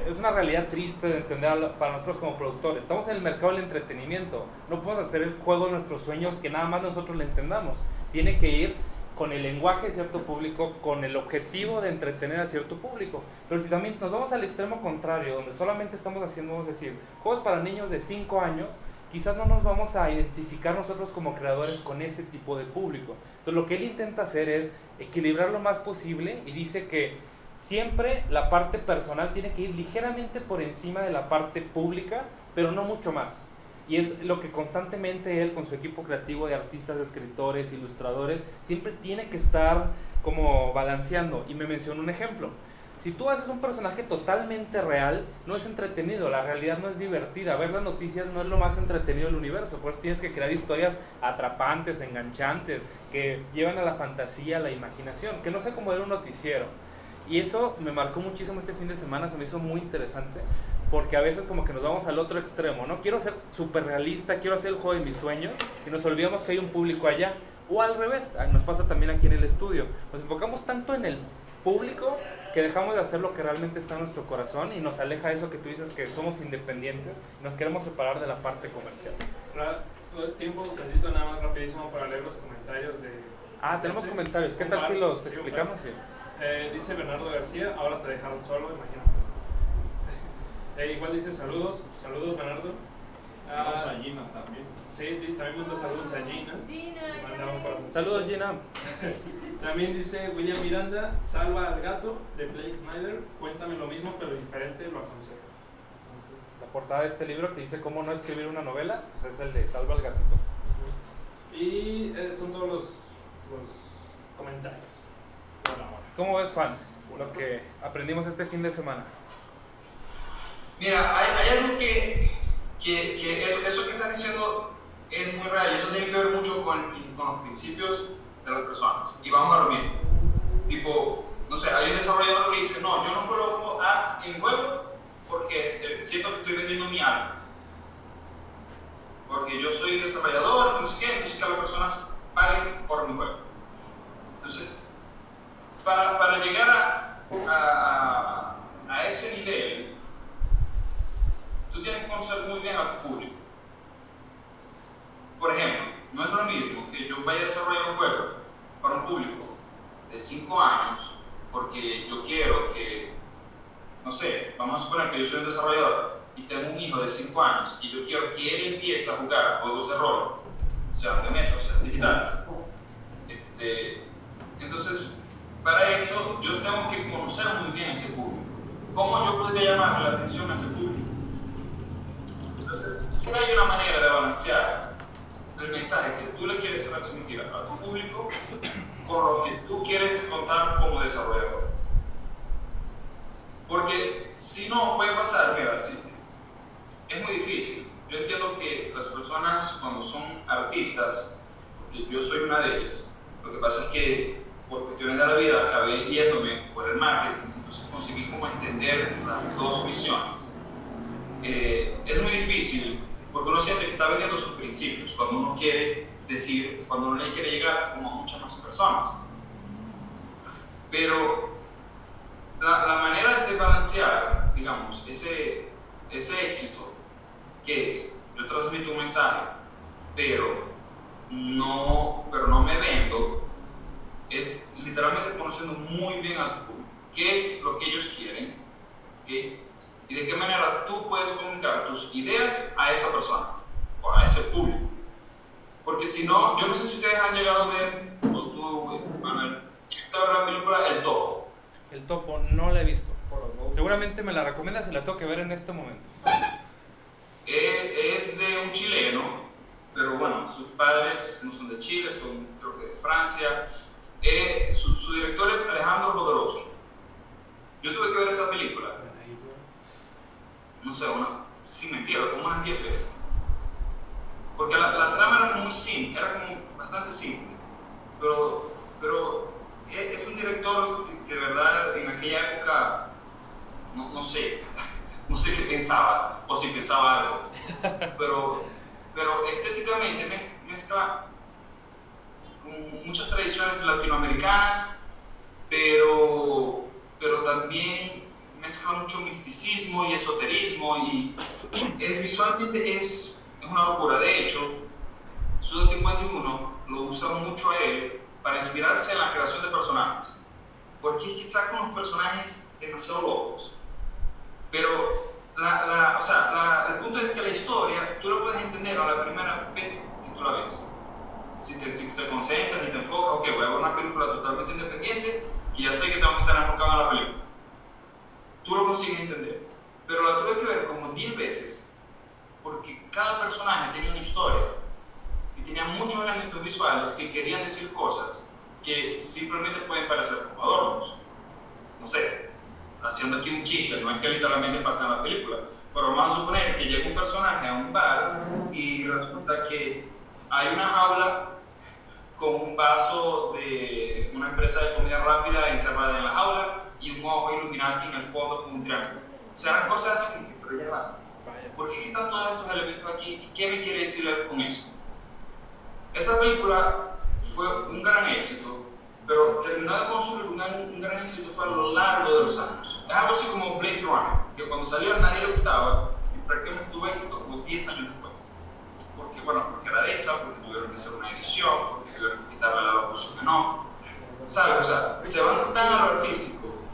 Speaker 7: Es una realidad triste de entender para nosotros como productores. Estamos en el mercado del entretenimiento. No podemos hacer el juego de nuestros sueños que nada más nosotros le entendamos. Tiene que ir con el lenguaje de cierto público, con el objetivo de entretener a cierto público. Pero si también nos vamos al extremo contrario, donde solamente estamos haciendo, vamos a decir, juegos para niños de 5 años, quizás no nos vamos a identificar nosotros como creadores con ese tipo de público. Entonces lo que él intenta hacer es equilibrar lo más posible y dice que siempre la parte personal tiene que ir ligeramente por encima de la parte pública, pero no mucho más. Y es lo que constantemente él con su equipo creativo de artistas, escritores, ilustradores, siempre tiene que estar como balanceando. Y me mencionó un ejemplo. Si tú haces un personaje totalmente real, no es entretenido, la realidad no es divertida. Ver las noticias no es lo más entretenido del universo. Por eso tienes que crear historias atrapantes, enganchantes, que llevan a la fantasía, a la imaginación, que no sea como ver un noticiero. Y eso me marcó muchísimo este fin de semana, se me hizo muy interesante, porque a veces como que nos vamos al otro extremo, ¿no? Quiero ser súper realista, quiero hacer el juego de mis sueños, y nos olvidamos que hay un público allá. O al revés, ah, nos pasa también aquí en el estudio. Nos enfocamos tanto en el público que dejamos de hacer lo que realmente está en nuestro corazón y nos aleja eso que tú dices que somos independientes y nos queremos separar de la parte comercial.
Speaker 3: Ra- Tiempo un tantito nada más rapidísimo para leer los comentarios de...
Speaker 7: Ah, tenemos comentarios. ¿Qué tal si los explicamos? Sí.
Speaker 3: Eh, dice Bernardo García, ahora te dejaron solo, imagino. Eh, igual dice saludos, saludos Bernardo. Ah,
Speaker 9: a Gina también.
Speaker 3: sí, también manda saludos a Gina.
Speaker 10: Gina.
Speaker 7: Saludos, Gina.
Speaker 3: También dice William Miranda, salva al gato de Blake Snyder, cuéntame lo mismo pero diferente, lo aconsejo. Entonces,
Speaker 7: La portada de este libro que dice cómo no escribir una novela, pues es el de Salva al gatito.
Speaker 3: y eh, son todos los, los comentarios.
Speaker 7: ¿Cómo ves, Juan? Lo que aprendimos este fin de semana.
Speaker 6: Mira, hay, hay algo que, que, que eso, eso que estás diciendo es muy real y eso tiene que ver mucho con, con los principios de las personas. Y vamos a lo mismo. Tipo, no sé, hay un desarrollador que dice, no, yo no coloco ads en juego porque este, siento que estoy vendiendo mi alma. Porque yo soy desarrollador, no sé qué, entonces que las personas paguen por mi juego. Entonces, para, para llegar a, a, a ese nivel, tú tienes que conocer muy bien a tu público. Por ejemplo, no es lo mismo que yo vaya a desarrollar un juego para un público de 5 años, porque yo quiero que, no sé, vamos a suponer que yo soy un desarrollador y tengo un hijo de 5 años y yo quiero que él empiece a jugar juegos de rol, sean de mesa o sean digitales. Este, entonces, para eso yo tengo que conocer muy bien ese público. ¿Cómo yo podría llamar la atención a ese público? Entonces, si hay una manera de balancear el mensaje que tú le quieres transmitir a tu público con lo que tú quieres contar como desarrollador. Porque si no, puede pasar, mira, es muy difícil. Yo entiendo que las personas cuando son artistas, porque yo soy una de ellas, lo que pasa es que por cuestiones de la vida acabé yéndome por el marketing, entonces conseguí como entender las dos visiones. Eh, es muy difícil porque uno siente que está vendiendo sus principios cuando uno quiere decir, cuando uno le quiere llegar como a muchas más personas. Pero la, la manera de balancear, digamos, ese, ese éxito, que es, yo transmito un mensaje, pero no, pero no me vendo, es literalmente conociendo muy bien a tu público, qué es lo que ellos quieren, ¿qué? y de qué manera tú puedes comunicar tus ideas a esa persona o a ese público. Porque si no, yo no sé si ustedes han llegado a ver, o tú, Manuel, ¿está la película El Topo?
Speaker 7: El topo no la he visto. Seguramente me la recomiendas y la tengo que ver en este momento.
Speaker 6: Eh, es de un chileno, pero bueno, sus padres no son de Chile, son creo que de Francia. Eh, su, su director es Alejandro Jodorowsky. Yo tuve que ver esa película, no sé, una, sin mentira, como unas 10 veces. Porque la, la trama era muy simple, era como bastante simple. Pero, pero e- es un director que, de verdad en aquella época, no, no sé, no sé qué pensaba, o si pensaba algo. Pero, pero estéticamente mez- mezcla muchas tradiciones latinoamericanas, pero, pero también mezcla mucho misticismo y esoterismo y es visualmente es, es una locura. De hecho, Suda 51 lo usa mucho a él para inspirarse en la creación de personajes, porque es que saca unos personajes demasiado locos. Pero, la, la- o sea, la- el punto es que la historia tú la puedes entender a la primera vez que tú la ves. Si te, si te concentras y te enfocas, ok, voy a ver una película totalmente independiente que ya sé que tengo que estar enfocado en la película tú lo consigues entender. Pero la tuve que ver como 10 veces, porque cada personaje tenía una historia y tenía muchos elementos visuales que querían decir cosas que simplemente pueden parecer como adornos. No sé, haciendo aquí un chiste, no es que literalmente pasa en la película, pero vamos a suponer que llega un personaje a un bar y resulta que hay una jaula con un vaso de una empresa de comida rápida encerrada en la jaula y un ojo Illuminati en el fondo con un triángulo. O sea, eran cosas así como que, pero ya va, ¿por qué están todos estos elementos aquí y qué me quiere decir con eso? Esa película fue un gran éxito, pero terminó de construir un, gran- un gran éxito fue a lo largo de los años. Es algo así como Blade Runner, que cuando salió a nadie le gustaba y prácticamente tuvo éxito como 10 años después. Porque, bueno, porque era densa, porque tuvieron que hacer una edición, porque tuvieron que quitarle la locución en off. ¿Sabes? O sea, se van tan a lo artístico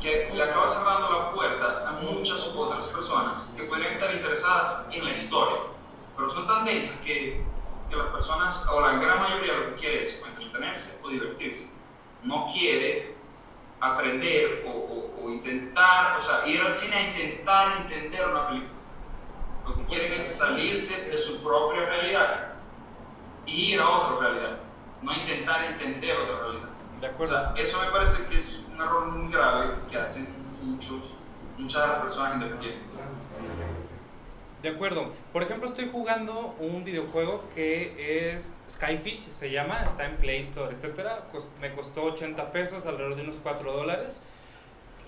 Speaker 6: que le acaba cerrando la puerta a muchas otras personas que podrían estar interesadas en la historia, pero son tan densas que, que las personas, o la gran mayoría, lo que quiere es entretenerse o divertirse. No quiere aprender o, o- o intentar, o sea, ir al cine a intentar entender una película. Lo que quieren es salirse de su propia realidad y ir a otra realidad, no intentar entender otra realidad.
Speaker 1: De
Speaker 6: O
Speaker 1: acuerdo.
Speaker 6: sea, eso me parece que es un error muy grave que hacen muchos, muchas de las personas independientes.
Speaker 7: De acuerdo. Por ejemplo, estoy jugando un videojuego que es Skyfish, se llama, está en Play Store. Cos- Me costó 80 pesos, alrededor de unos 4 dólares.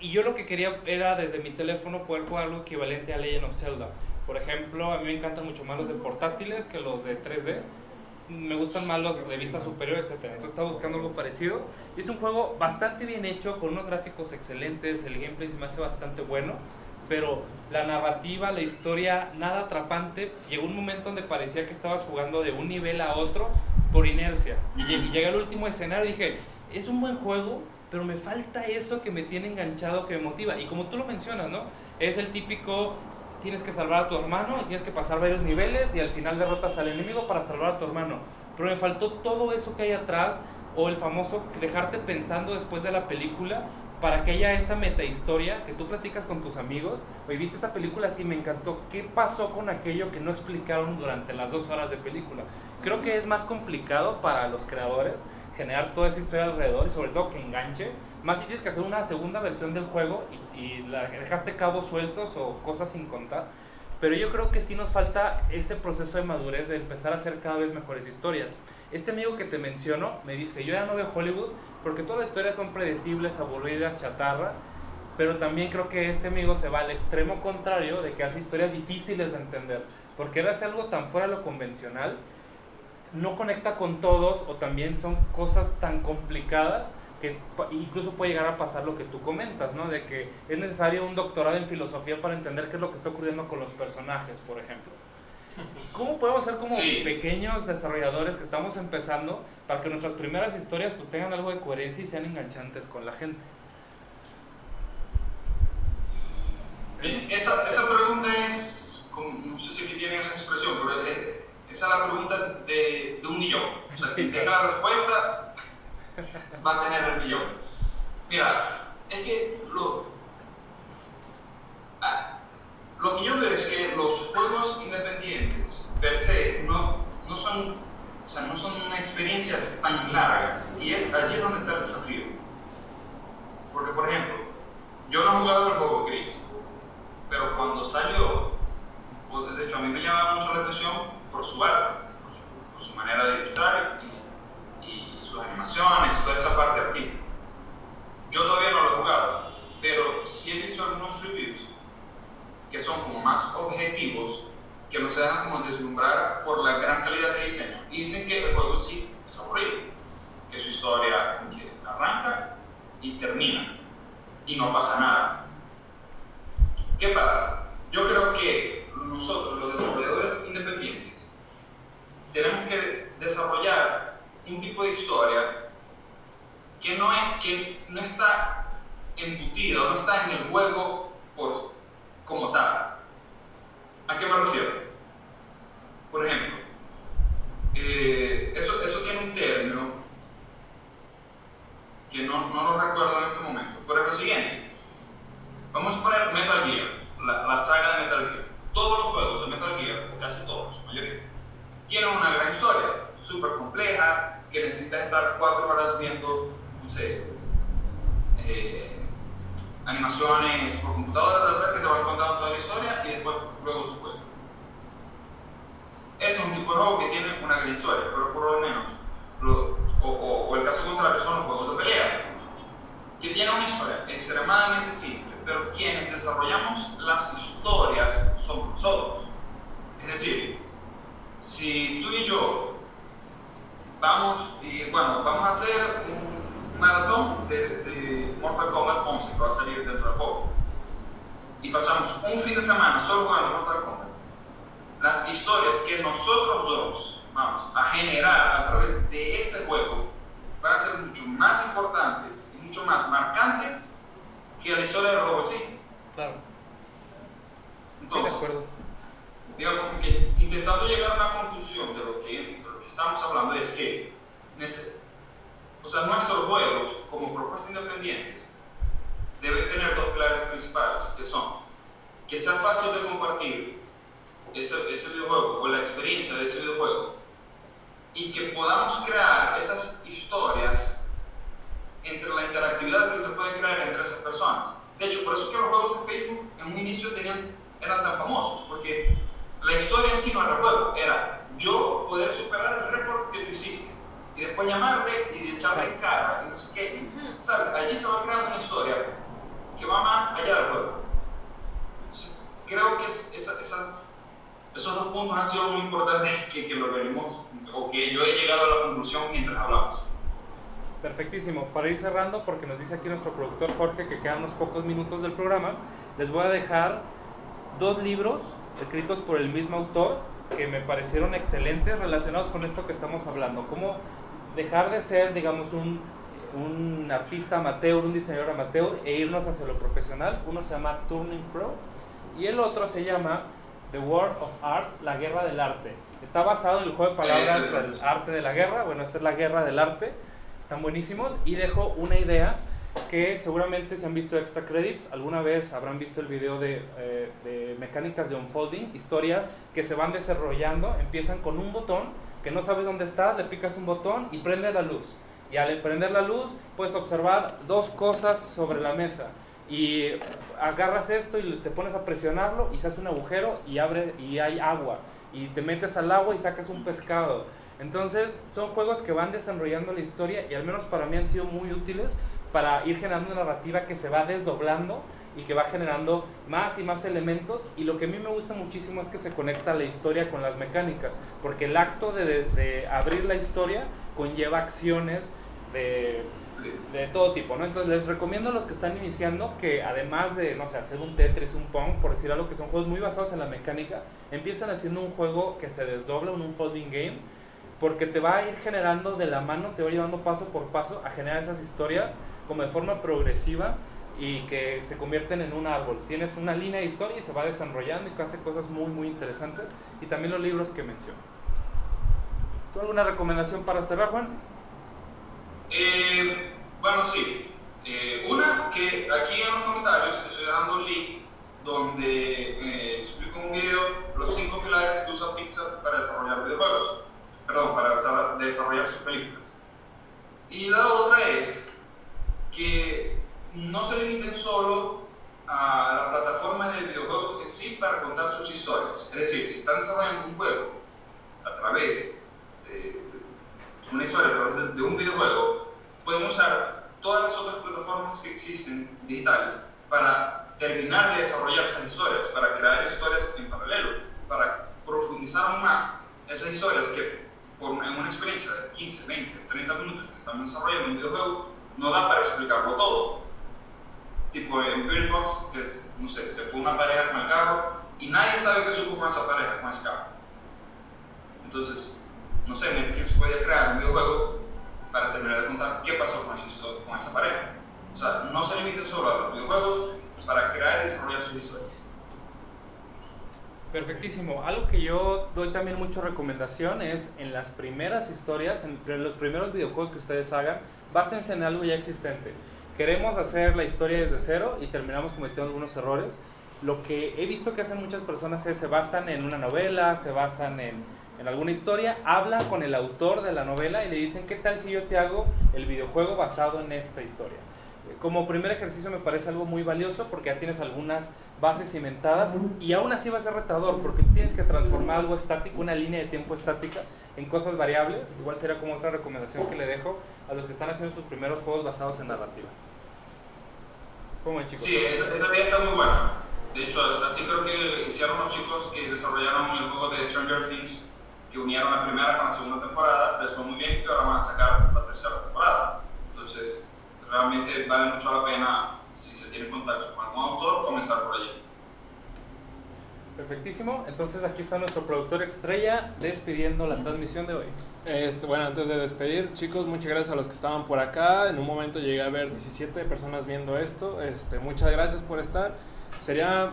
Speaker 7: Y yo lo que quería era desde mi teléfono poder jugar algo equivalente a Legend of Zelda. Por ejemplo, a mí me encantan mucho más los de portátiles que los de 3D. Me gustan más los de vista superior, etcétera. Entonces estaba buscando algo parecido. Y es un juego bastante bien hecho, con unos gráficos excelentes. El gameplay se me hace bastante bueno pero la narrativa, la historia, nada atrapante. Llegó un momento donde parecía que estabas jugando de un nivel a otro por inercia. Y lleg- llegué al último escenario y dije, es un buen juego, pero me falta eso que me tiene enganchado, que me motiva. Y como tú lo mencionas, ¿no? Es el típico, tienes que salvar a tu hermano y tienes que pasar varios niveles y al final derrotas al enemigo para salvar a tu hermano. Pero me faltó todo eso que hay atrás o el famoso dejarte pensando después de la película para que haya esa metahistoria que tú platicas con tus amigos. Oye, viste esta película, sí me encantó. ¿Qué pasó con aquello que no explicaron durante las dos horas de película? Creo que es más complicado para los creadores generar toda esa historia alrededor y sobre todo que enganche. Más si tienes que hacer una segunda versión del juego y, y la dejaste cabos sueltos o cosas sin contar. Pero yo creo que sí nos falta ese proceso de madurez de empezar a hacer cada vez mejores historias. Este amigo que te menciono me dice, yo ya no veo Hollywood porque todas las historias son predecibles, aburridas, chatarra. Pero también creo que este amigo se va al extremo contrario de que hace historias difíciles de entender. Porque él hace algo tan fuera de lo convencional, no conecta con todos o también son cosas tan complicadas que incluso puede llegar a pasar lo que tú comentas, ¿no? De que es necesario un doctorado en filosofía para entender qué es lo que está ocurriendo con los personajes, por ejemplo. ¿Cómo podemos ser como
Speaker 6: Sí.
Speaker 7: pequeños desarrolladores que estamos empezando para que nuestras primeras historias pues tengan algo de coherencia y sean enganchantes con la gente?
Speaker 6: Eh, Esa, esa pregunta es, no sé si aquí tienen esa expresión, pero es- esa es la pregunta de, de un millón. O sea,
Speaker 7: Sí,
Speaker 6: quien tenga
Speaker 7: claro.
Speaker 6: la respuesta va a tener el millón. Mira, es que lo, ah, lo que yo veo es que los juegos independientes per se no, no son o sea, no son experiencias tan largas y es- allí es donde está el desafío. Porque, por ejemplo, yo no he jugado el juego Gris, pero cuando salió, pues, de hecho a mí me llamaba mucho la atención por su arte, por su, por su manera de ilustrar y, y sus animaciones y toda esa parte artística. Yo todavía no lo he jugado, pero sí he visto algunos reviews que son como más objetivos, que no se dejan como deslumbrar por la gran calidad de diseño. Y dicen que el juego sí es aburrido, que su historia que arranca y termina, y no pasa nada. ¿Qué pasa? Yo creo que nosotros, los desarrolladores independientes, tenemos que desarrollar un tipo de historia que no, es, que no está embutida, no está en el juego por, como tal. ¿A qué me refiero? Por ejemplo, eh, eso, eso tiene un término que no, no lo recuerdo en este momento, pero es lo siguiente. Vamos a poner Metal Gear, la, la saga de Metal Gear. Todos los juegos de Metal Gear, casi todos, mayoría, tienen una gran historia, súper compleja, que necesitas estar cuatro horas viendo, no sé, eh, animaciones por computadora que te van contando toda la historia y después luego tú juegas. Ese es un tipo de juego que tiene una gran historia, pero por lo menos, lo- o, o- o el caso contrario son los juegos de pelea, que tienen una historia extremadamente simple, pero quienes desarrollamos las historias somos nosotros. Es decir, si tú y yo vamos y bueno, vamos a hacer un maratón de, de Mortal Kombat 11 que va a salir dentro de poco y pasamos un fin de semana solo jugando Mortal Kombat, las historias que nosotros dos vamos a generar a través de ese juego van a ser mucho más importantes y mucho más marcantes que la historia en sí.
Speaker 3: Claro. Sí, de
Speaker 6: Entonces,
Speaker 3: acuerdo.
Speaker 6: Digamos que intentando llegar a una conclusión de lo que, de lo que estamos hablando es que o sea, nuestros juegos como propuestas independientes deben tener dos pilares principales que son que sea fácil de compartir ese, ese videojuego o la experiencia de ese videojuego y que podamos crear esas historias entre la interactividad que se puede crear entre esas personas. De hecho, por eso es que los juegos de Facebook en un inicio tenían, eran tan famosos, porque la historia en sí no era juego, era yo poder superar el récord que tú hiciste y después llamarte y echarle en cara y no sé qué. ¿sabes? Allí se va creando una historia que va más allá del juego. Entonces, creo que es- esa- esa- esos dos puntos han sido muy importantes que, que lo venimos, o que yo he llegado a la conclusión mientras hablamos.
Speaker 7: Perfectísimo. Para ir cerrando, porque nos dice aquí nuestro productor Jorge que quedan unos pocos minutos del programa, les voy a dejar dos libros escritos por el mismo autor que me parecieron excelentes relacionados con esto que estamos hablando. Cómo dejar de ser, digamos, un, un artista amateur, un diseñador amateur e irnos hacia lo profesional. Uno se llama Turning Pro y el otro se llama The War of Art, la guerra del arte. Está basado en el juego de palabras
Speaker 6: Ese.
Speaker 7: el arte de la guerra. Bueno, esta es la guerra del arte. Están buenísimos y dejo una idea que seguramente si han visto extra credits, alguna vez habrán visto el video de, eh, de mecánicas de unfolding, historias que se van desarrollando, empiezan con un botón que no sabes dónde estás, le picas un botón y prende la luz. Y al prender la luz puedes observar dos cosas sobre la mesa y agarras esto y te pones a presionarlo y se hace un agujero y abre y hay agua y te metes al agua y sacas un pescado. Entonces son juegos que van desarrollando la historia y al menos para mí han sido muy útiles para ir generando una narrativa que se va desdoblando y que va generando más y más elementos y lo que a mí me gusta muchísimo es que se conecta la historia con las mecánicas porque el acto de, abrir la historia conlleva acciones de, de todo tipo, ¿no? Entonces les recomiendo a los que están iniciando que además de, no sé, hacer un Tetris, un Pong, por decir algo, que son juegos muy basados en la mecánica, empiezan haciendo un juego que se desdobla, un folding game, porque te va a ir generando de la mano, te va llevando paso por paso a generar esas historias como de forma progresiva y que se convierten en un árbol. Tienes una línea de historia y se va desarrollando y hace cosas muy, muy interesantes. Y también los libros que menciono. ¿Tú alguna recomendación para cerrar, Juan?
Speaker 6: Eh, bueno, sí. Eh, una, que aquí en los comentarios estoy dando un link donde eh, explico un video los cinco pilares que usa Pixar para desarrollar videojuegos. Perdón, para desa- desarrollar sus películas. Y la otra es que no se limiten solo a las plataformas de videojuegos en sí para contar sus historias. Es decir, si están desarrollando un juego a través de, una historia, a través de, un videojuego, pueden usar todas las otras plataformas que existen digitales para terminar de desarrollar esas historias, para crear historias en paralelo, para profundizar más esas historias que por en una experiencia de 15, 20, 30 minutos que estamos desarrollando un videojuego, no da para explicarlo todo. Tipo en Bird Box, que es, no sé, se fue una pareja con el carro y nadie sabe qué supo con esa pareja, con ese carro. Entonces, no sé, Netflix puede crear un videojuego para terminar de contar qué pasó con histo- con esa pareja. O sea, no se limiten solo a los videojuegos para crear y desarrollar sus historias.
Speaker 7: Perfectísimo. Algo que yo doy también mucha recomendación es en las primeras historias, en los primeros videojuegos que ustedes hagan, básense en algo ya existente. Queremos hacer la historia desde cero y terminamos cometiendo algunos errores. Lo que he visto que hacen muchas personas es se basan en una novela, se basan en, en alguna historia, hablan con el autor de la novela y le dicen, ¿qué tal si yo te hago el videojuego basado en esta historia? Como primer ejercicio me parece algo muy valioso porque ya tienes algunas bases cimentadas y aún así va a ser retador porque tienes que transformar algo estático, una línea de tiempo estática en cosas variables. Igual sería como otra recomendación que le dejo a los que están haciendo sus primeros juegos basados en narrativa. ¿Cómo ven, chicos?
Speaker 6: Sí, esa, esa idea está muy buena. De hecho, así creo que hicieron los chicos que desarrollaron el juego de Stranger Things, que unieron la primera con la segunda temporada, les fue muy bien y ahora van a sacar la tercera temporada. Entonces, realmente vale mucho la pena, si se tiene contacto con algún autor, comenzar por allí.
Speaker 7: Perfectísimo. Entonces aquí está nuestro productor estrella despidiendo la transmisión de hoy.
Speaker 3: Este, bueno, antes de despedir, chicos, muchas gracias a los que estaban por acá. En un momento llegué a ver 17 personas viendo esto. Este, muchas gracias por estar. Sería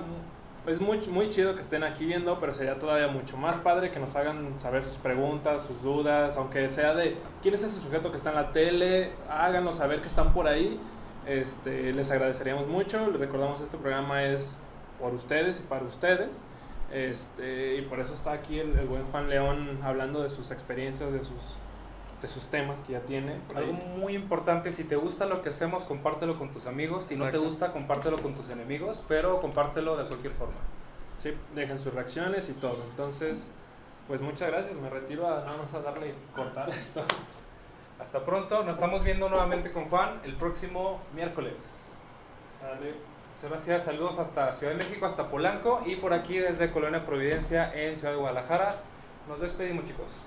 Speaker 3: es muy, muy chido que estén aquí viendo, pero sería todavía mucho más padre que nos hagan saber sus preguntas, sus dudas, aunque sea de quién es ese sujeto que está en la tele, háganos saber que están por ahí. Este, les agradeceríamos mucho. Les recordamos este programa es por ustedes y para ustedes. Este, y por eso está aquí el, el buen Juan León hablando de sus experiencias, de sus, de sus temas que ya tiene.
Speaker 7: Algo muy importante, si te gusta lo que hacemos, compártelo con tus amigos. Si no te gusta, compártelo con tus enemigos, pero compártelo de cualquier forma.
Speaker 3: Sí, dejen sus reacciones y todo. Entonces, pues muchas gracias. Me retiro a nada más a darle cortar esto.
Speaker 7: Hasta pronto, nos estamos viendo nuevamente con Juan el próximo miércoles.
Speaker 3: Sale.
Speaker 7: Muchas gracias, saludos hasta Ciudad de México, hasta Polanco y por aquí desde Colonia Providencia en Ciudad de Guadalajara. Nos despedimos chicos.